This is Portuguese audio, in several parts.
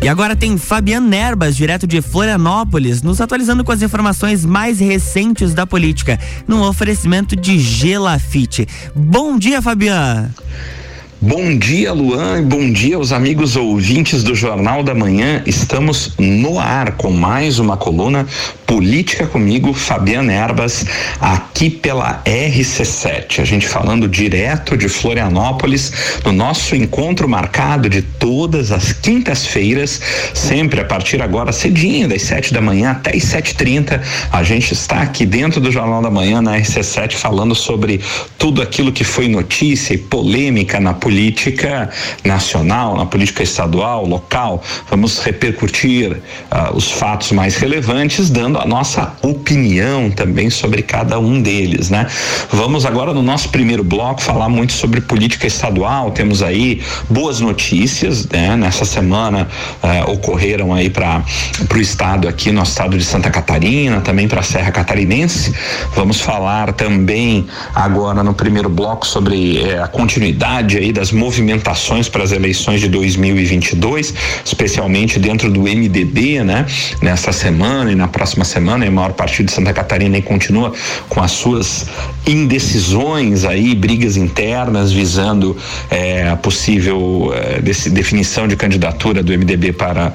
E agora tem Fabiano Nerbas, direto de Florianópolis, nos atualizando com as informações mais recentes da política, no oferecimento de Gelafite. Bom dia, Fabiano. Bom dia, Luan, e bom dia aos amigos ouvintes do Jornal da Manhã. Estamos no ar com mais uma coluna Política comigo, Fabiana Erbas, aqui pela RC7. A gente falando direto de Florianópolis, no nosso encontro marcado de todas as quintas-feiras, sempre a partir agora cedinho, das sete da manhã até as sete trinta. A gente está aqui dentro do Jornal da Manhã, na RC7, falando sobre tudo aquilo que foi notícia e polêmica na política nacional, na política estadual, local. Vamos repercutir uh, os fatos mais relevantes, dando a nossa opinião também sobre cada um deles, né? Vamos agora no nosso primeiro bloco falar muito sobre política estadual. Temos aí boas notícias, né? Nessa semana eh, ocorreram aí para o estado aqui, no estado de Santa Catarina, também para a Serra Catarinense. Vamos falar também agora no primeiro bloco sobre eh, a continuidade aí das movimentações para as eleições de 2022, especialmente dentro do MDB, né? Nessa semana e na próxima semana, e o maior partido de Santa Catarina e continua com as suas indecisões aí, brigas internas visando eh, a possível eh, definição de candidatura do MDB para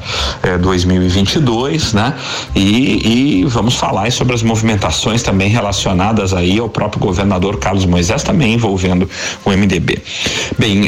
2022, eh, né? E, e vamos falar sobre as movimentações também relacionadas aí ao próprio governador Carlos Moisés, também envolvendo o MDB. Bem,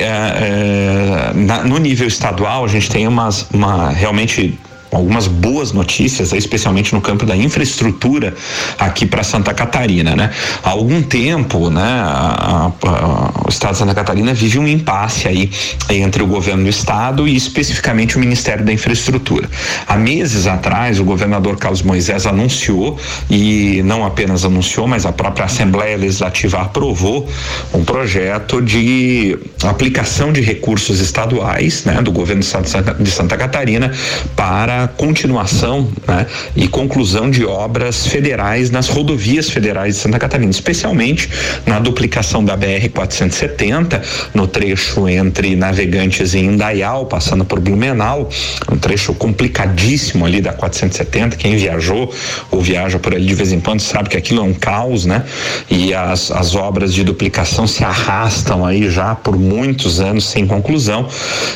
na, no nível estadual a gente tem umas, uma realmente algumas boas notícias, especialmente no campo da infraestrutura aqui para Santa Catarina, né? Há algum tempo, né, a, a, o Estado de Santa Catarina vive um impasse aí entre o governo do Estado e especificamente o Ministério da Infraestrutura. Há meses atrás, o governador Carlos Moisés anunciou e não apenas anunciou, mas a própria Assembleia Legislativa aprovou um projeto de aplicação de recursos estaduais, né, do governo do Estado de Santa Catarina para continuação né, e conclusão de obras federais nas rodovias federais de Santa Catarina, especialmente na duplicação da BR 470 no trecho entre Navegantes e Indaial, passando por Blumenau, um trecho complicadíssimo ali da 470. Quem viajou ou viaja por ali de vez em quando sabe que aquilo é um caos, né? E as, as obras de duplicação se arrastam aí já por muitos anos sem conclusão.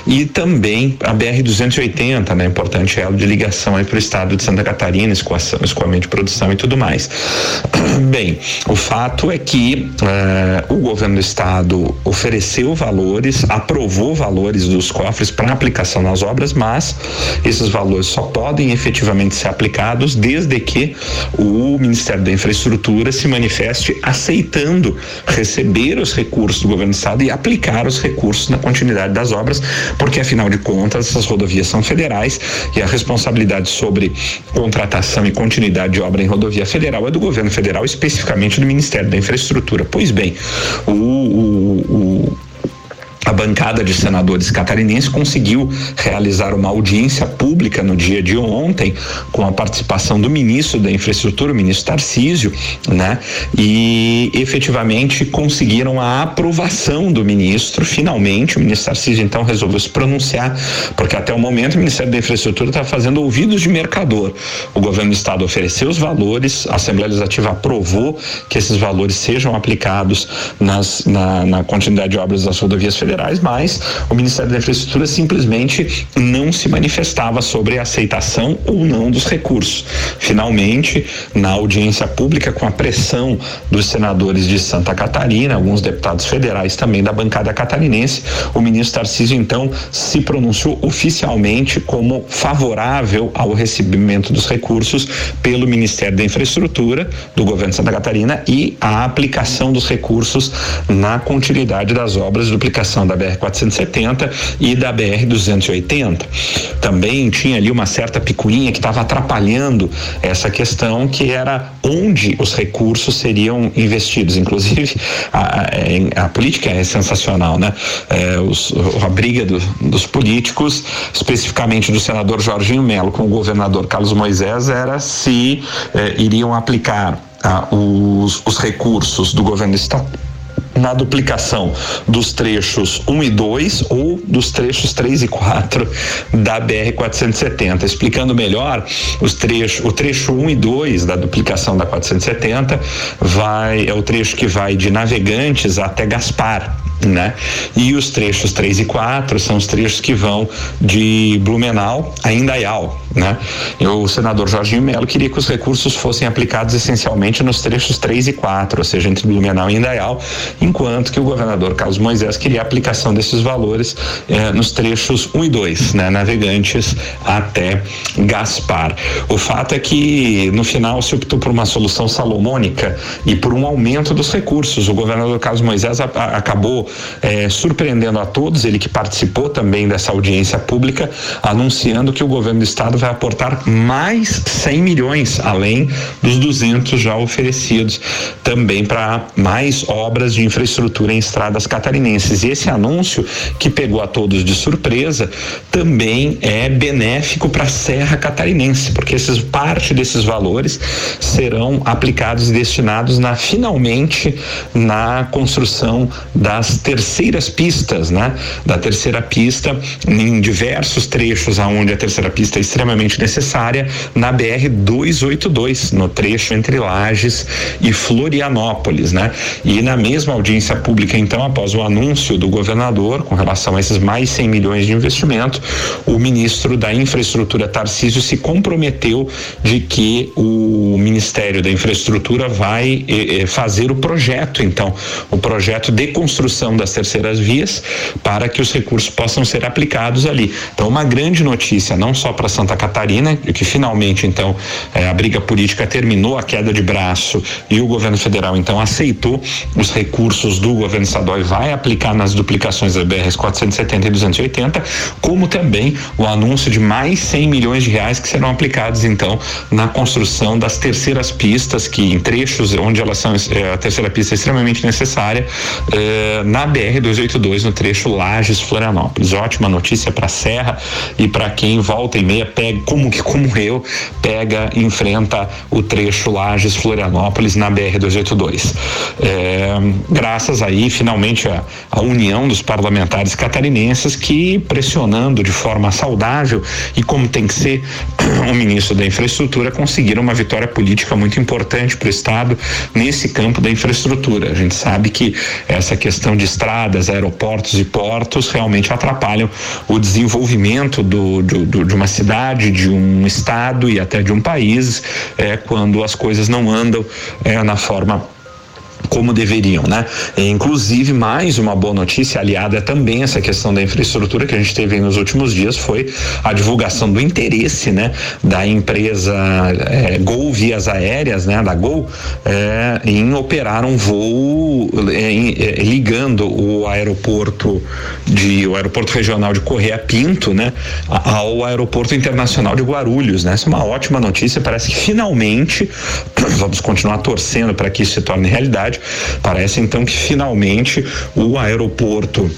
E também a BR 280, né? Importante ela de ligação aí para o estado de Santa Catarina, escoação, escoamento de produção e tudo mais. Bem, o fato é que uh, o governo do estado ofereceu valores, aprovou valores dos cofres para aplicação nas obras, mas esses valores só podem efetivamente ser aplicados desde que o Ministério da Infraestrutura se manifeste aceitando receber os recursos do governo do estado e aplicar os recursos na continuidade das obras, porque afinal de contas essas rodovias são federais e a responsabilidade sobre contratação e continuidade de obra em rodovia federal é do governo federal, especificamente do Ministério da Infraestrutura. Pois bem, o, o, o a bancada de senadores catarinenses conseguiu realizar uma audiência pública no dia de ontem com a participação do ministro da Infraestrutura, o ministro Tarcísio, né? E efetivamente conseguiram a aprovação do ministro. Finalmente, o ministro Tarcísio então resolveu se pronunciar, porque até o momento o Ministério da Infraestrutura está fazendo ouvidos de mercador. O governo do estado ofereceu os valores, a Assembleia Legislativa aprovou que esses valores sejam aplicados nas, na, na continuidade de obras das rodovias federais federais, mas o Ministério da Infraestrutura simplesmente não se manifestava sobre a aceitação ou não dos recursos. Finalmente, na audiência pública, com a pressão dos senadores de Santa Catarina, alguns deputados federais também da bancada catarinense, o ministro Tarcísio então se pronunciou oficialmente como favorável ao recebimento dos recursos pelo Ministério da Infraestrutura do governo de Santa Catarina e a aplicação dos recursos na continuidade das obras de duplicação da BR-470 e da BR-280. Também tinha ali uma certa picuinha que estava atrapalhando essa questão, que era onde os recursos seriam investidos. Inclusive, a, a, a política é sensacional, né? É, os, a briga do, dos políticos, especificamente do senador Jorginho Melo com o governador Carlos Moisés, era se é, iriam aplicar ah, os, os recursos do governo estado na duplicação dos trechos 1 e 2 ou dos trechos 3 e 4 da BR 470. Explicando melhor, os trechos, o trecho 1 e 2 da duplicação da 470 vai é o trecho que vai de Navegantes até Gaspar, né? E os trechos 3 e 4 são os trechos que vão de Blumenau a Indaial, né? E o senador Jorginho Melo queria que os recursos fossem aplicados essencialmente nos trechos 3 e 4, ou seja, entre Blumenau e Indaial, enquanto que o governador Carlos Moisés queria a aplicação desses valores eh, nos trechos 1 e 2, né? Navegantes até Gaspar. O fato é que no final se optou por uma solução salomônica e por um aumento dos recursos. O governador Carlos Moisés a, a, acabou é, surpreendendo a todos, ele que participou também dessa audiência pública, anunciando que o governo do estado vai aportar mais 100 milhões, além dos 200 já oferecidos, também para mais obras de infraestrutura em estradas catarinenses. E esse anúncio, que pegou a todos de surpresa, também é benéfico para a Serra Catarinense, porque esses, parte desses valores serão aplicados e destinados na finalmente na construção das terceiras pistas, né? Da terceira pista em diversos trechos aonde a terceira pista é extremamente necessária na BR 282, no trecho entre Lages e Florianópolis, né? E na mesma audiência pública, então, após o anúncio do governador com relação a esses mais 100 milhões de investimento, o ministro da Infraestrutura Tarcísio se comprometeu de que o Ministério da Infraestrutura vai eh, eh fazer o projeto, então, o projeto de construção das terceiras vias para que os recursos possam ser aplicados ali. Então, uma grande notícia, não só para Santa Catarina, que finalmente, então, eh, a briga política terminou a queda de braço e o governo federal, então, aceitou os recursos do governo estadual e vai aplicar nas duplicações das BRs 470 e 280, como também o anúncio de mais 100 milhões de reais que serão aplicados, então, na construção das terceiras pistas, que em trechos onde elas são, eh, a terceira pista é extremamente necessária, eh, na BR 282 no trecho Lages Florianópolis. Ótima notícia para Serra e para quem volta e meia pega como que como eu pega enfrenta o trecho Lages Florianópolis na BR 282. É, graças aí finalmente a, a união dos parlamentares catarinenses que pressionando de forma saudável e como tem que ser o ministro da infraestrutura conseguiram uma vitória política muito importante para o estado nesse campo da infraestrutura. A gente sabe que essa questão de estradas, aeroportos e portos realmente atrapalham o desenvolvimento do, do, do, de uma cidade, de um estado e até de um país, é, quando as coisas não andam é, na forma como deveriam, né? E, inclusive, mais uma boa notícia aliada é também essa questão da infraestrutura que a gente teve nos últimos dias foi a divulgação do interesse, né? Da empresa é, Gol Vias Aéreas, né? Da Gol, é, em operar um voo é, ligando o aeroporto de o aeroporto regional de Correia Pinto, né? Ao aeroporto internacional de Guarulhos, né? Essa é uma ótima notícia, parece que finalmente vamos continuar torcendo para que isso se torne realidade Parece então que finalmente o aeroporto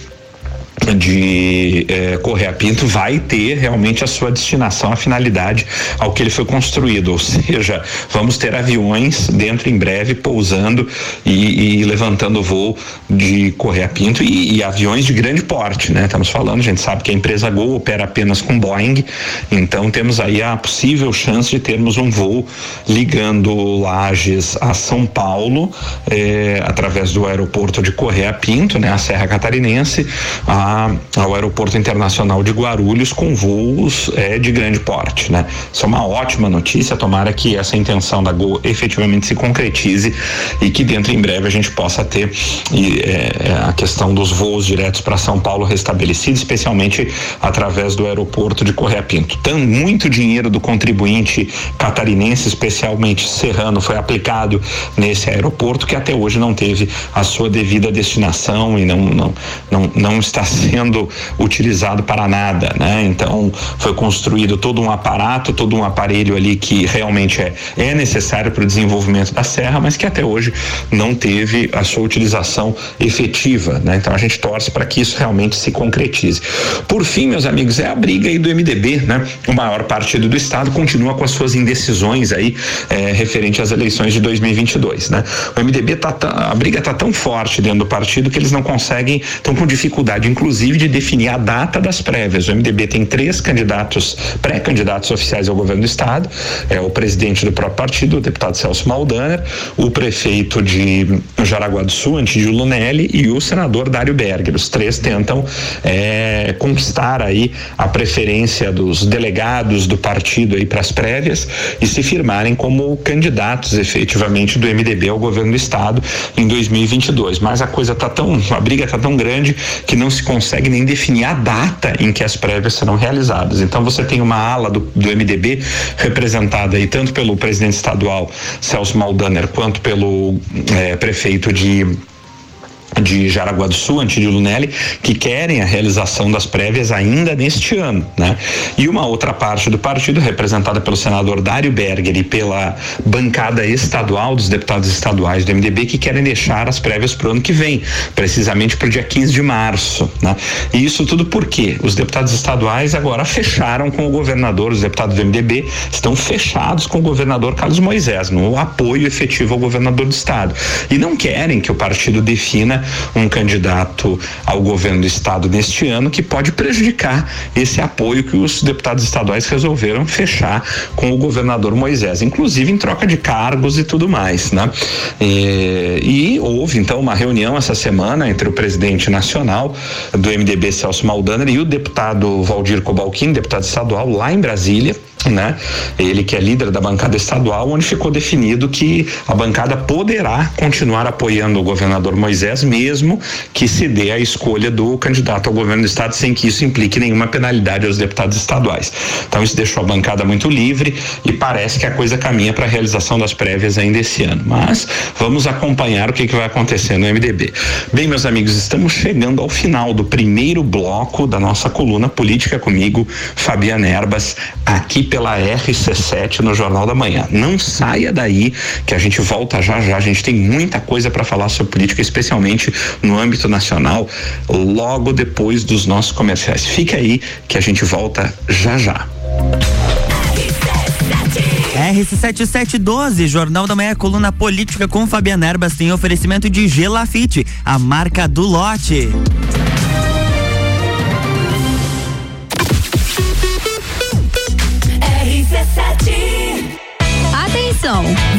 de é, Correia Pinto vai ter realmente a sua destinação, a finalidade ao que ele foi construído, ou seja, vamos ter aviões dentro em breve pousando e, e levantando voo de Correia Pinto e, e, aviões de grande porte, né? Estamos falando, a gente sabe que a empresa Gol opera apenas com Boeing, então temos aí a possível chance de termos um voo ligando Lages a São Paulo eh, através do aeroporto de Correia Pinto, né? A Serra Catarinense, a ao Aeroporto Internacional de Guarulhos com voos é, de grande porte, né? Isso é uma ótima notícia, tomara que essa intenção da Gol efetivamente se concretize e que dentro em breve a gente possa ter e, é, a questão dos voos diretos para São Paulo restabelecidos, especialmente através do aeroporto de Correia Pinto. Tem muito dinheiro do contribuinte catarinense, especialmente serrano, foi aplicado nesse aeroporto que até hoje não teve a sua devida destinação e não não não, não está sendo utilizado para nada, né? Então foi construído todo um aparato, todo um aparelho ali que realmente é, é necessário para o desenvolvimento da serra, mas que até hoje não teve a sua utilização efetiva, né? Então a gente torce para que isso realmente se concretize. Por fim, meus amigos, é a briga aí do MDB, né? O maior partido do estado continua com as suas indecisões aí é, referente às eleições de 2022, né? O MDB tá, tá a briga tá tão forte dentro do partido que eles não conseguem, estão com dificuldade, inclusive, de definir a data das prévias. O MDB tem três candidatos, pré-candidatos oficiais ao governo do estado, é o presidente do próprio partido, o deputado Celso Maldaner, o prefeito de Jaraguá do Sul, Antídio Lunelli, e o senador Dário Berger. Os três tentam é, conquistar aí a preferência dos delegados do partido aí para as prévias e se firmarem como candidatos efetivamente do MDB ao governo do estado em 2022. Mas a coisa tá tão, a briga tá tão grande que não se consegue nem definir a data em que as prévias serão realizadas. Então você tem uma ala do, do MDB representada aí tanto pelo presidente estadual Celso Maldaner quanto pelo eh, prefeito de de Jaraguá do Sul, Antídio Lunelli, que querem a realização das prévias ainda neste ano, né? E uma outra parte do partido, representada pelo senador Dário Berger e pela bancada estadual dos deputados estaduais do MDB, que querem deixar as prévias para o ano que vem, precisamente para o dia 15 de março, né? E isso tudo porque os deputados estaduais agora fecharam com o governador, os deputados do MDB estão fechados com o governador Carlos Moisés, no apoio efetivo ao governador do estado. E não querem que o partido defina um candidato ao governo do estado neste ano que pode prejudicar esse apoio que os deputados estaduais resolveram fechar com o governador Moisés, inclusive em troca de cargos e tudo mais, né? E, e houve então uma reunião essa semana entre o presidente nacional do MDB Celso Maldaner e o deputado Valdir Cobalquim, deputado estadual lá em Brasília né? Ele que é líder da bancada estadual, onde ficou definido que a bancada poderá continuar apoiando o governador Moisés, mesmo que se dê a escolha do candidato ao governo do estado, sem que isso implique nenhuma penalidade aos deputados estaduais. Então isso deixou a bancada muito livre e parece que a coisa caminha para a realização das prévias ainda esse ano. Mas vamos acompanhar o que, que vai acontecer no MDB. Bem, meus amigos, estamos chegando ao final do primeiro bloco da nossa coluna Política comigo, Fabiana Erbas, aqui pela RC7 no Jornal da Manhã. Não saia daí que a gente volta já já. A gente tem muita coisa para falar sobre política, especialmente no âmbito nacional, logo depois dos nossos comerciais. Fique aí que a gente volta já já. RC7712, Jornal da Manhã, coluna política com Fabiana Erbas, tem oferecimento de Gelafite, a marca do lote. Atenção!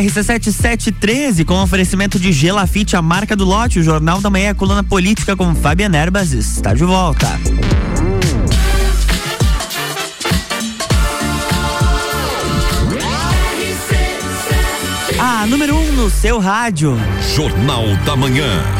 RC7713 com oferecimento de Gelafite, a marca do lote, o Jornal da Manhã, a coluna política com Fabiana Erbas está de volta. A número 1 um no seu rádio. Jornal da Manhã.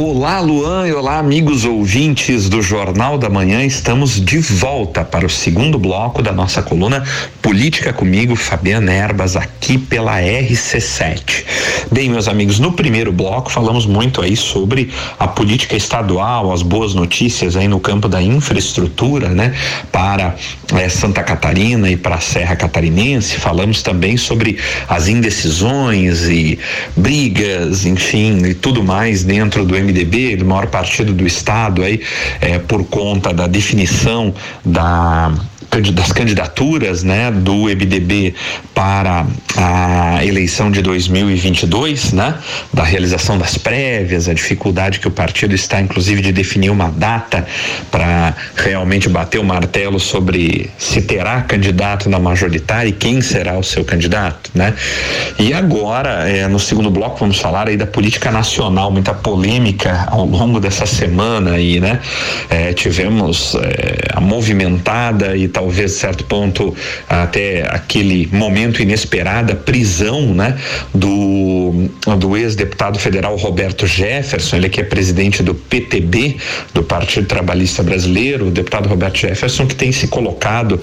Olá, Luan, e olá, amigos ouvintes do Jornal da Manhã. Estamos de volta para o segundo bloco da nossa coluna Política comigo, Fabiana Erbas, aqui pela RC7. Bem, meus amigos, no primeiro bloco falamos muito aí sobre a política estadual, as boas notícias aí no campo da infraestrutura, né, para eh, Santa Catarina e para a Serra Catarinense. Falamos também sobre as indecisões e brigas, enfim, e tudo mais dentro do MDB, do maior partido do estado aí, é, por conta da definição da das candidaturas né, do MDB para a eleição de 2022, né, da realização das prévias, a dificuldade que o partido está, inclusive, de definir uma data para realmente bater o martelo sobre se terá candidato na majoritária e quem será o seu candidato, né? E agora, é, no segundo bloco, vamos falar aí da política nacional, muita polêmica ao longo dessa semana aí, né? É, tivemos é, a movimentada e talvez certo ponto até aquele momento inesperado, a prisão, né? Do, do ex-deputado federal Roberto Jefferson, ele que é presidente do PTB, do Partido Trabalhista Brasileiro, o deputado Roberto Jefferson, que tem se colocado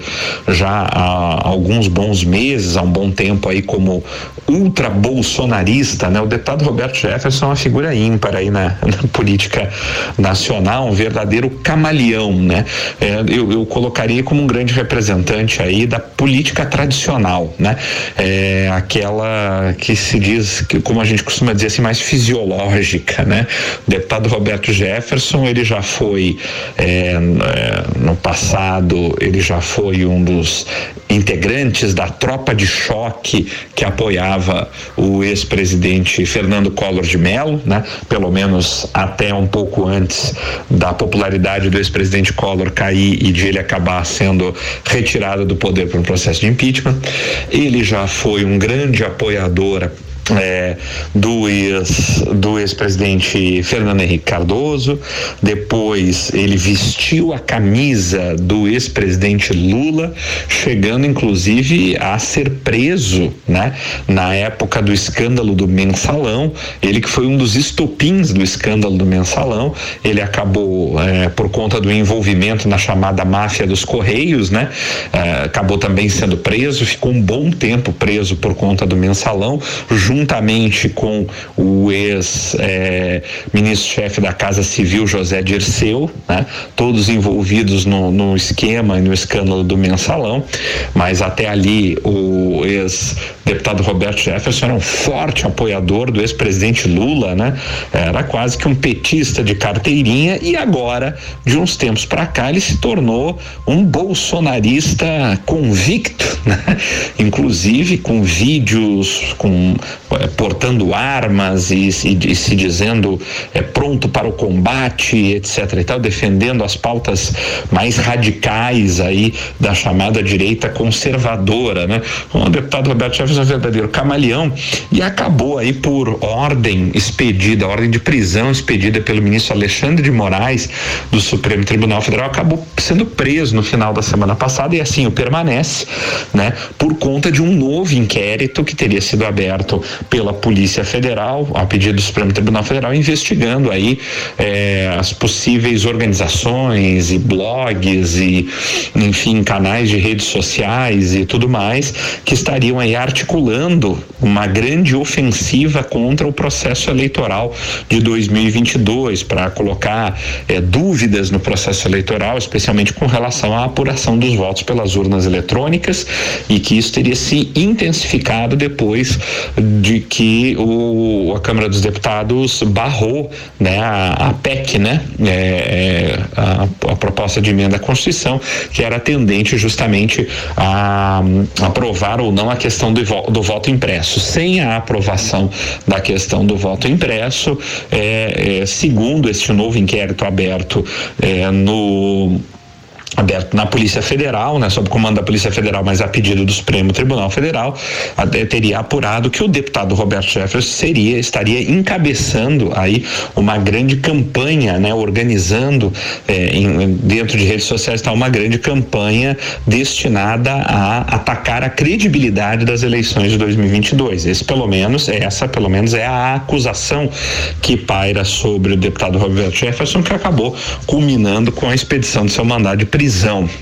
já há alguns bons meses, há um bom tempo aí como ultra bolsonarista, né? O deputado Roberto Jefferson é uma figura ímpar aí na, na política nacional, um verdadeiro camaleão, né? É, eu, eu, colocaria como um grande representante aí da política tradicional, né? É, aquela que se diz, que, como a gente costuma dizer assim, mais fisiológica, né? O deputado Roberto Jefferson, ele já foi é, é no passado, ele já foi um dos integrantes da tropa de choque que apoiava o ex-presidente Fernando Collor de Mello, né? Pelo menos até um pouco antes da popularidade do ex-presidente Collor cair e de ele acabar sendo retirado do poder por um processo de impeachment. Ele já foi um grande apoiador é, do ex ex-presidente Fernando Henrique Cardoso, depois ele vestiu a camisa do ex-presidente Lula, chegando inclusive a ser preso, né? Na época do escândalo do mensalão, ele que foi um dos estopins do escândalo do mensalão, ele acabou é, por conta do envolvimento na chamada máfia dos correios, né? É, acabou também sendo preso, ficou um bom tempo preso por conta do mensalão, junto juntamente com o ex-ministro-chefe é, da Casa Civil, José Dirceu, né? todos envolvidos no, no esquema e no escândalo do mensalão, mas até ali o ex-deputado Roberto Jefferson era um forte apoiador do ex-presidente Lula, né? Era quase que um petista de carteirinha e agora, de uns tempos para cá, ele se tornou um bolsonarista convicto, né? Inclusive com vídeos, com portando armas e, e, e, se dizendo é, pronto para o combate, etc. e tal, defendendo as pautas mais radicais aí da chamada direita conservadora, né? O deputado Roberto Chaves é um verdadeiro camaleão e acabou aí por ordem expedida, ordem de prisão expedida pelo ministro Alexandre de Moraes do Supremo Tribunal Federal, acabou sendo preso no final da semana passada e assim o permanece, né? Por conta de um novo inquérito que teria sido aberto pela Polícia Federal, a pedido do Supremo Tribunal Federal, investigando aí eh, as possíveis organizações e blogs e, enfim, canais de redes sociais e tudo mais que estariam aí articulando uma grande ofensiva contra o processo eleitoral de 2022 para colocar eh, dúvidas no processo eleitoral, especialmente com relação à apuração dos votos pelas urnas eletrônicas e que isso teria se intensificado depois de que o, a Câmara dos Deputados barrou né, a, a PEC, né, é, é, a, a, proposta de emenda à Constituição, que era tendente justamente a, a aprovar ou não a questão do, do, voto impresso. Sem a aprovação da questão do voto impresso, é, é segundo este novo inquérito aberto é, no aberto na Polícia Federal, né, sob comando da Polícia Federal, mas a pedido do Supremo Tribunal Federal, teria apurado que o deputado Roberto Jefferson seria estaria encabeçando aí uma grande campanha, né, organizando eh, em, dentro de redes sociais está uma grande campanha destinada a atacar a credibilidade das eleições de 2022. Esse pelo menos essa pelo menos é a acusação que paira sobre o deputado Roberto Jefferson que acabou culminando com a expedição do seu mandato de prisão,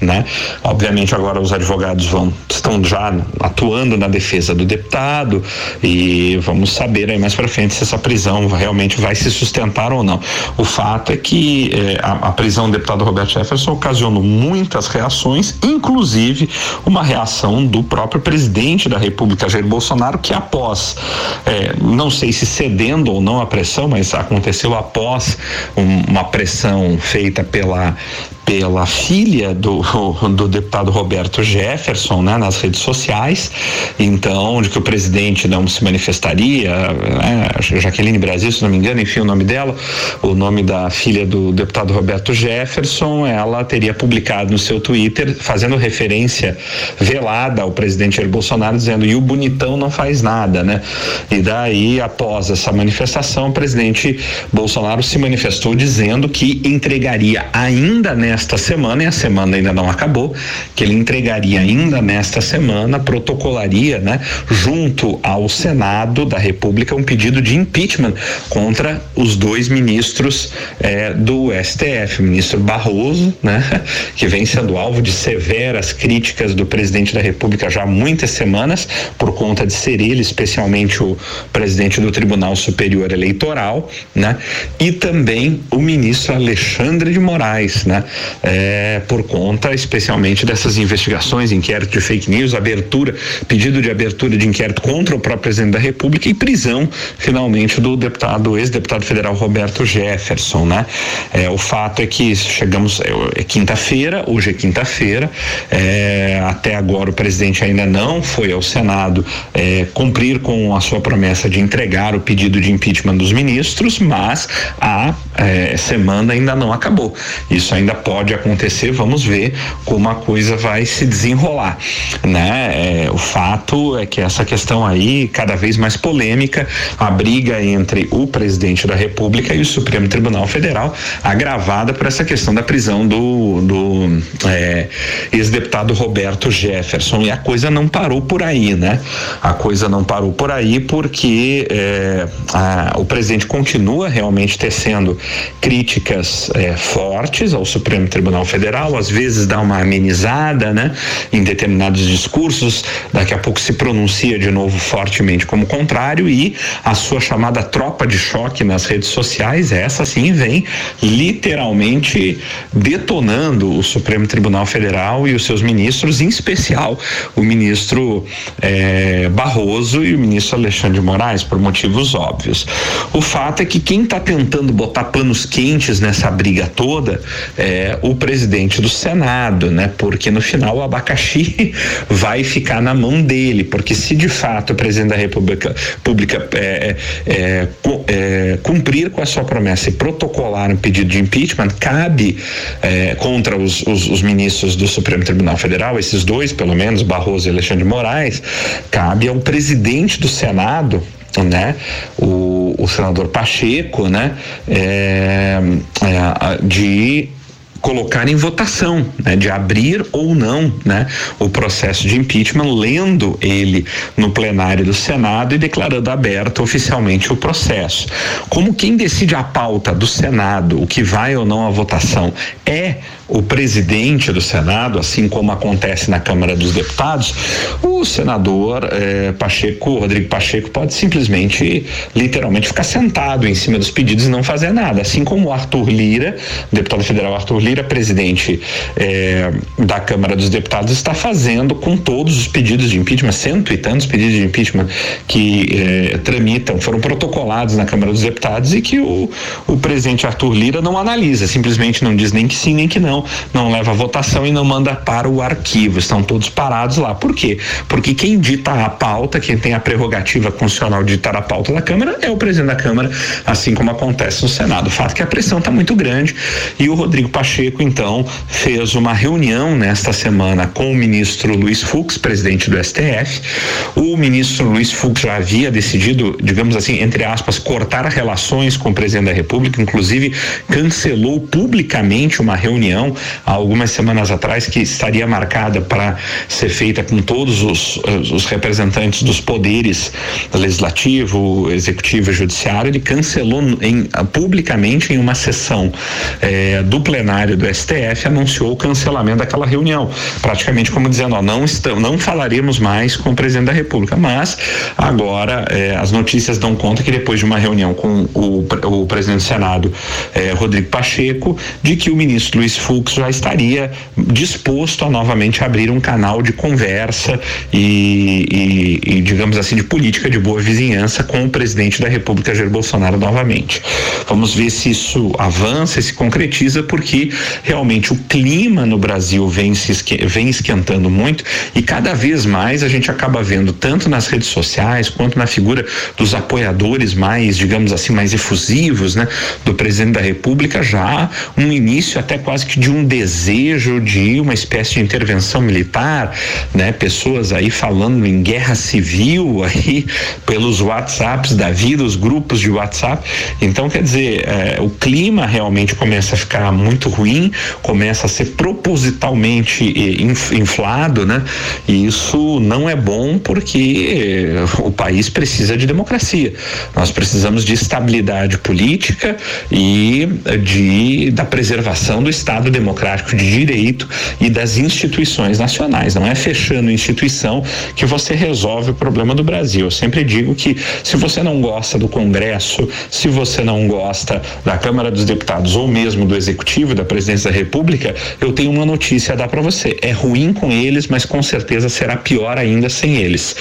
né? Obviamente agora os advogados vão estão já atuando na defesa do deputado e vamos saber aí mais para frente se essa prisão realmente vai se sustentar ou não. O fato é que eh, a, a, prisão do deputado Roberto Jefferson ocasionou muitas reações, inclusive uma reação do próprio presidente da República, Jair Bolsonaro, que após, eh, não sei se cedendo ou não a pressão, mas aconteceu após um, uma pressão feita pela pela filha do, do deputado Roberto Jefferson, né, nas redes sociais, então, de que o presidente não se manifestaria, né, Jaqueline Brasil, se não me engano, enfim, o nome dela, o nome da filha do deputado Roberto Jefferson, ela teria publicado no seu Twitter, fazendo referência velada ao presidente Jair Bolsonaro, dizendo, e o bonitão não faz nada, né? E daí, após essa manifestação, o presidente Bolsonaro se manifestou dizendo que entregaria ainda nesta semana, e a semana ainda não acabou, que ele entregaria ainda nesta semana, protocolaria, né, junto ao Senado da República, um pedido de impeachment contra os dois ministros eh, do STF, o ministro Barroso, né, que vem sendo alvo de severas críticas do presidente da República já há muitas semanas, por conta de ser ele, especialmente o presidente do Tribunal Superior Eleitoral, né, e também o ministro Alexandre de Moraes, né, é, por conta especialmente dessas investigações, inquérito de fake news, abertura, pedido de abertura de inquérito contra o próprio presidente da República e prisão, finalmente, do deputado, ex-deputado federal Roberto Jefferson, né? É, o fato é que chegamos, é, é quinta-feira, hoje é quinta-feira, é, até agora o presidente ainda não foi ao Senado é, cumprir com a sua promessa de entregar o pedido de impeachment dos ministros, mas a é, semana ainda não acabou. Isso ainda pode acontecer, vamos ver como a coisa vai se desenrolar, né? É, o fato é que essa questão aí cada vez mais polêmica, a briga entre o presidente da República e o Supremo Tribunal Federal, agravada por essa questão da prisão do, do é, ex-deputado Roberto Jefferson e a coisa não parou por aí, né? A coisa não parou por aí porque é, a, o presidente continua realmente tecendo críticas é, fortes ao Supremo Tribunal Federal, às vezes dá uma amenizada, né, em determinados discursos, daqui a pouco se pronuncia de novo fortemente como contrário e a sua chamada tropa de choque nas redes sociais, essa sim vem literalmente detonando o Supremo Tribunal Federal e os seus ministros, em especial o ministro eh, Barroso e o ministro Alexandre de Moraes, por motivos óbvios. O fato é que quem está tentando botar panos quentes nessa briga toda é o presidente do Senado, né? Porque no final o abacaxi vai ficar na mão dele, porque se de fato o presidente da República Pública é, é, é, cumprir com a sua promessa e protocolar um pedido de impeachment, cabe é, contra os, os, os ministros do Supremo Tribunal Federal, esses dois, pelo menos, Barroso e Alexandre de Moraes, cabe ao presidente do Senado né? O, o senador Pacheco, né? É, é, de colocar em votação, né, de abrir ou não, né, o processo de impeachment, lendo ele no plenário do Senado e declarando aberto oficialmente o processo. Como quem decide a pauta do Senado, o que vai ou não à votação, é o presidente do Senado, assim como acontece na Câmara dos Deputados, o senador eh, Pacheco, Rodrigo Pacheco, pode simplesmente, literalmente, ficar sentado em cima dos pedidos e não fazer nada. Assim como o Arthur Lira, deputado federal Arthur Lira, presidente eh, da Câmara dos Deputados, está fazendo com todos os pedidos de impeachment, cento e tantos pedidos de impeachment que eh, tramitam, foram protocolados na Câmara dos Deputados e que o, o presidente Arthur Lira não analisa, simplesmente não diz nem que sim nem que não, não leva a votação e não manda para o arquivo. Estão todos parados lá. Por quê? Porque quem dita a pauta, quem tem a prerrogativa constitucional de ditar a pauta da Câmara é o presidente da Câmara, assim como acontece no Senado. O fato é que a pressão está muito grande e o Rodrigo Pacheco, então, fez uma reunião nesta semana com o ministro Luiz Fux, presidente do STF. O ministro Luiz Fux já havia decidido, digamos assim, entre aspas, cortar relações com o presidente da República, inclusive cancelou publicamente uma reunião reunião há algumas semanas atrás que estaria marcada para ser feita com todos os, os representantes dos poderes legislativo, executivo e judiciário. Ele cancelou em, publicamente em uma sessão eh, do plenário do STF anunciou o cancelamento daquela reunião, praticamente como dizendo, ó, não estamos, não falaremos mais com o presidente da República, mas agora eh, as notícias dão conta que depois de uma reunião com o, o presidente do Senado, eh, Rodrigo Pacheco, de que o ministro Luiz Fux já estaria disposto a novamente abrir um canal de conversa e, e, e, digamos assim, de política de boa vizinhança com o presidente da República, Jair Bolsonaro, novamente. Vamos ver se isso avança, se concretiza, porque realmente o clima no Brasil vem, se esque, vem esquentando muito e cada vez mais a gente acaba vendo tanto nas redes sociais quanto na figura dos apoiadores mais, digamos assim, mais efusivos, né, do presidente da República já um início até quase que de um desejo de uma espécie de intervenção militar, né, pessoas aí falando em guerra civil aí pelos WhatsApps da vida, os grupos de WhatsApp. Então, quer dizer, é, o clima realmente começa a ficar muito ruim, começa a ser propositalmente inflado, né? E isso não é bom porque o país precisa de democracia. Nós precisamos de estabilidade política e de da preservação do Estado democrático de direito e das instituições nacionais. Não é fechando instituição que você resolve o problema do Brasil. Eu sempre digo que se você não gosta do Congresso, se você não gosta da Câmara dos Deputados ou mesmo do Executivo, da Presidência da República, eu tenho uma notícia a dar para você. É ruim com eles, mas com certeza será pior ainda sem eles.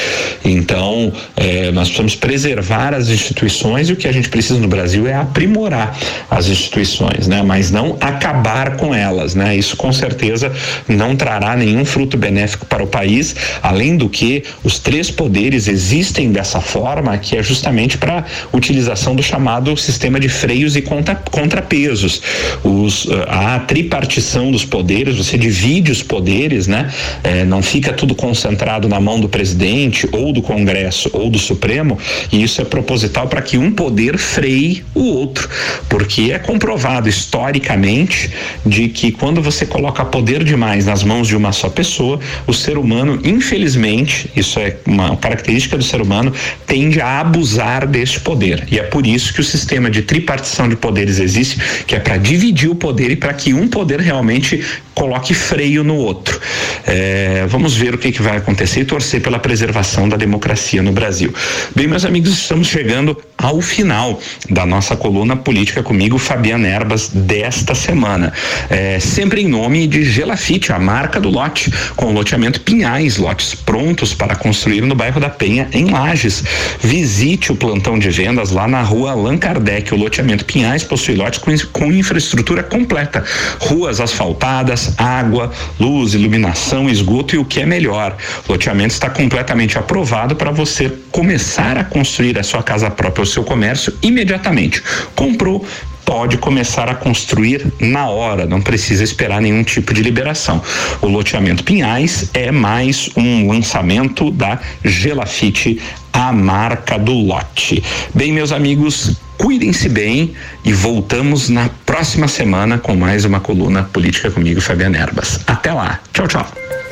Então, é, nós precisamos preservar as instituições e o que a gente precisa no Brasil é aprimorar as instituições, né? Mas não acabar com elas, né? Isso com certeza não trará nenhum fruto benéfico para o país, além do que os três poderes existem dessa forma, que é justamente para utilização do chamado sistema de freios e contra, contrapesos. Os, a tripartição dos poderes, você divide os poderes, né? É, não fica tudo concentrado na mão do presidente ou do Congresso ou do Supremo, e isso é proposital para que um poder freie o outro, porque é comprovado historicamente de que quando você coloca poder demais nas mãos de uma só pessoa, o ser humano, infelizmente, isso é uma característica do ser humano, tende a abusar deste poder. E é por isso que o sistema de tripartição de poderes existe, que é para dividir o poder e para que um poder realmente coloque freio no outro. É, vamos ver o que, que vai acontecer e torcer pela preservação da democracia no Brasil. Bem, meus amigos, estamos chegando ao final da nossa coluna política comigo, Fabiana Erbas, desta semana. É, sempre em nome de Gelafite, a marca do lote, com loteamento Pinhais, lotes prontos para construir no bairro da Penha, em Lages. Visite o plantão de vendas lá na rua Allan Kardec. O loteamento Pinhais possui lotes com, com infraestrutura completa, ruas asfaltadas, água, luz, iluminação, esgoto e o que é melhor. O loteamento está completamente aprovado para você começar a construir a sua casa própria, o seu comércio imediatamente. Comprou, pode começar a construir na hora, não precisa esperar nenhum tipo de liberação. O loteamento Pinhais é mais um lançamento da Gelafite, a marca do lote. Bem, meus amigos, cuidem-se bem e voltamos na próxima semana com mais uma coluna política comigo, Fabiana Erbas. Até lá. Tchau, tchau.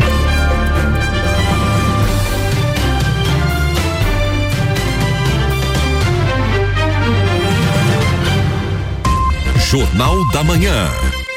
Jornal da Manhã.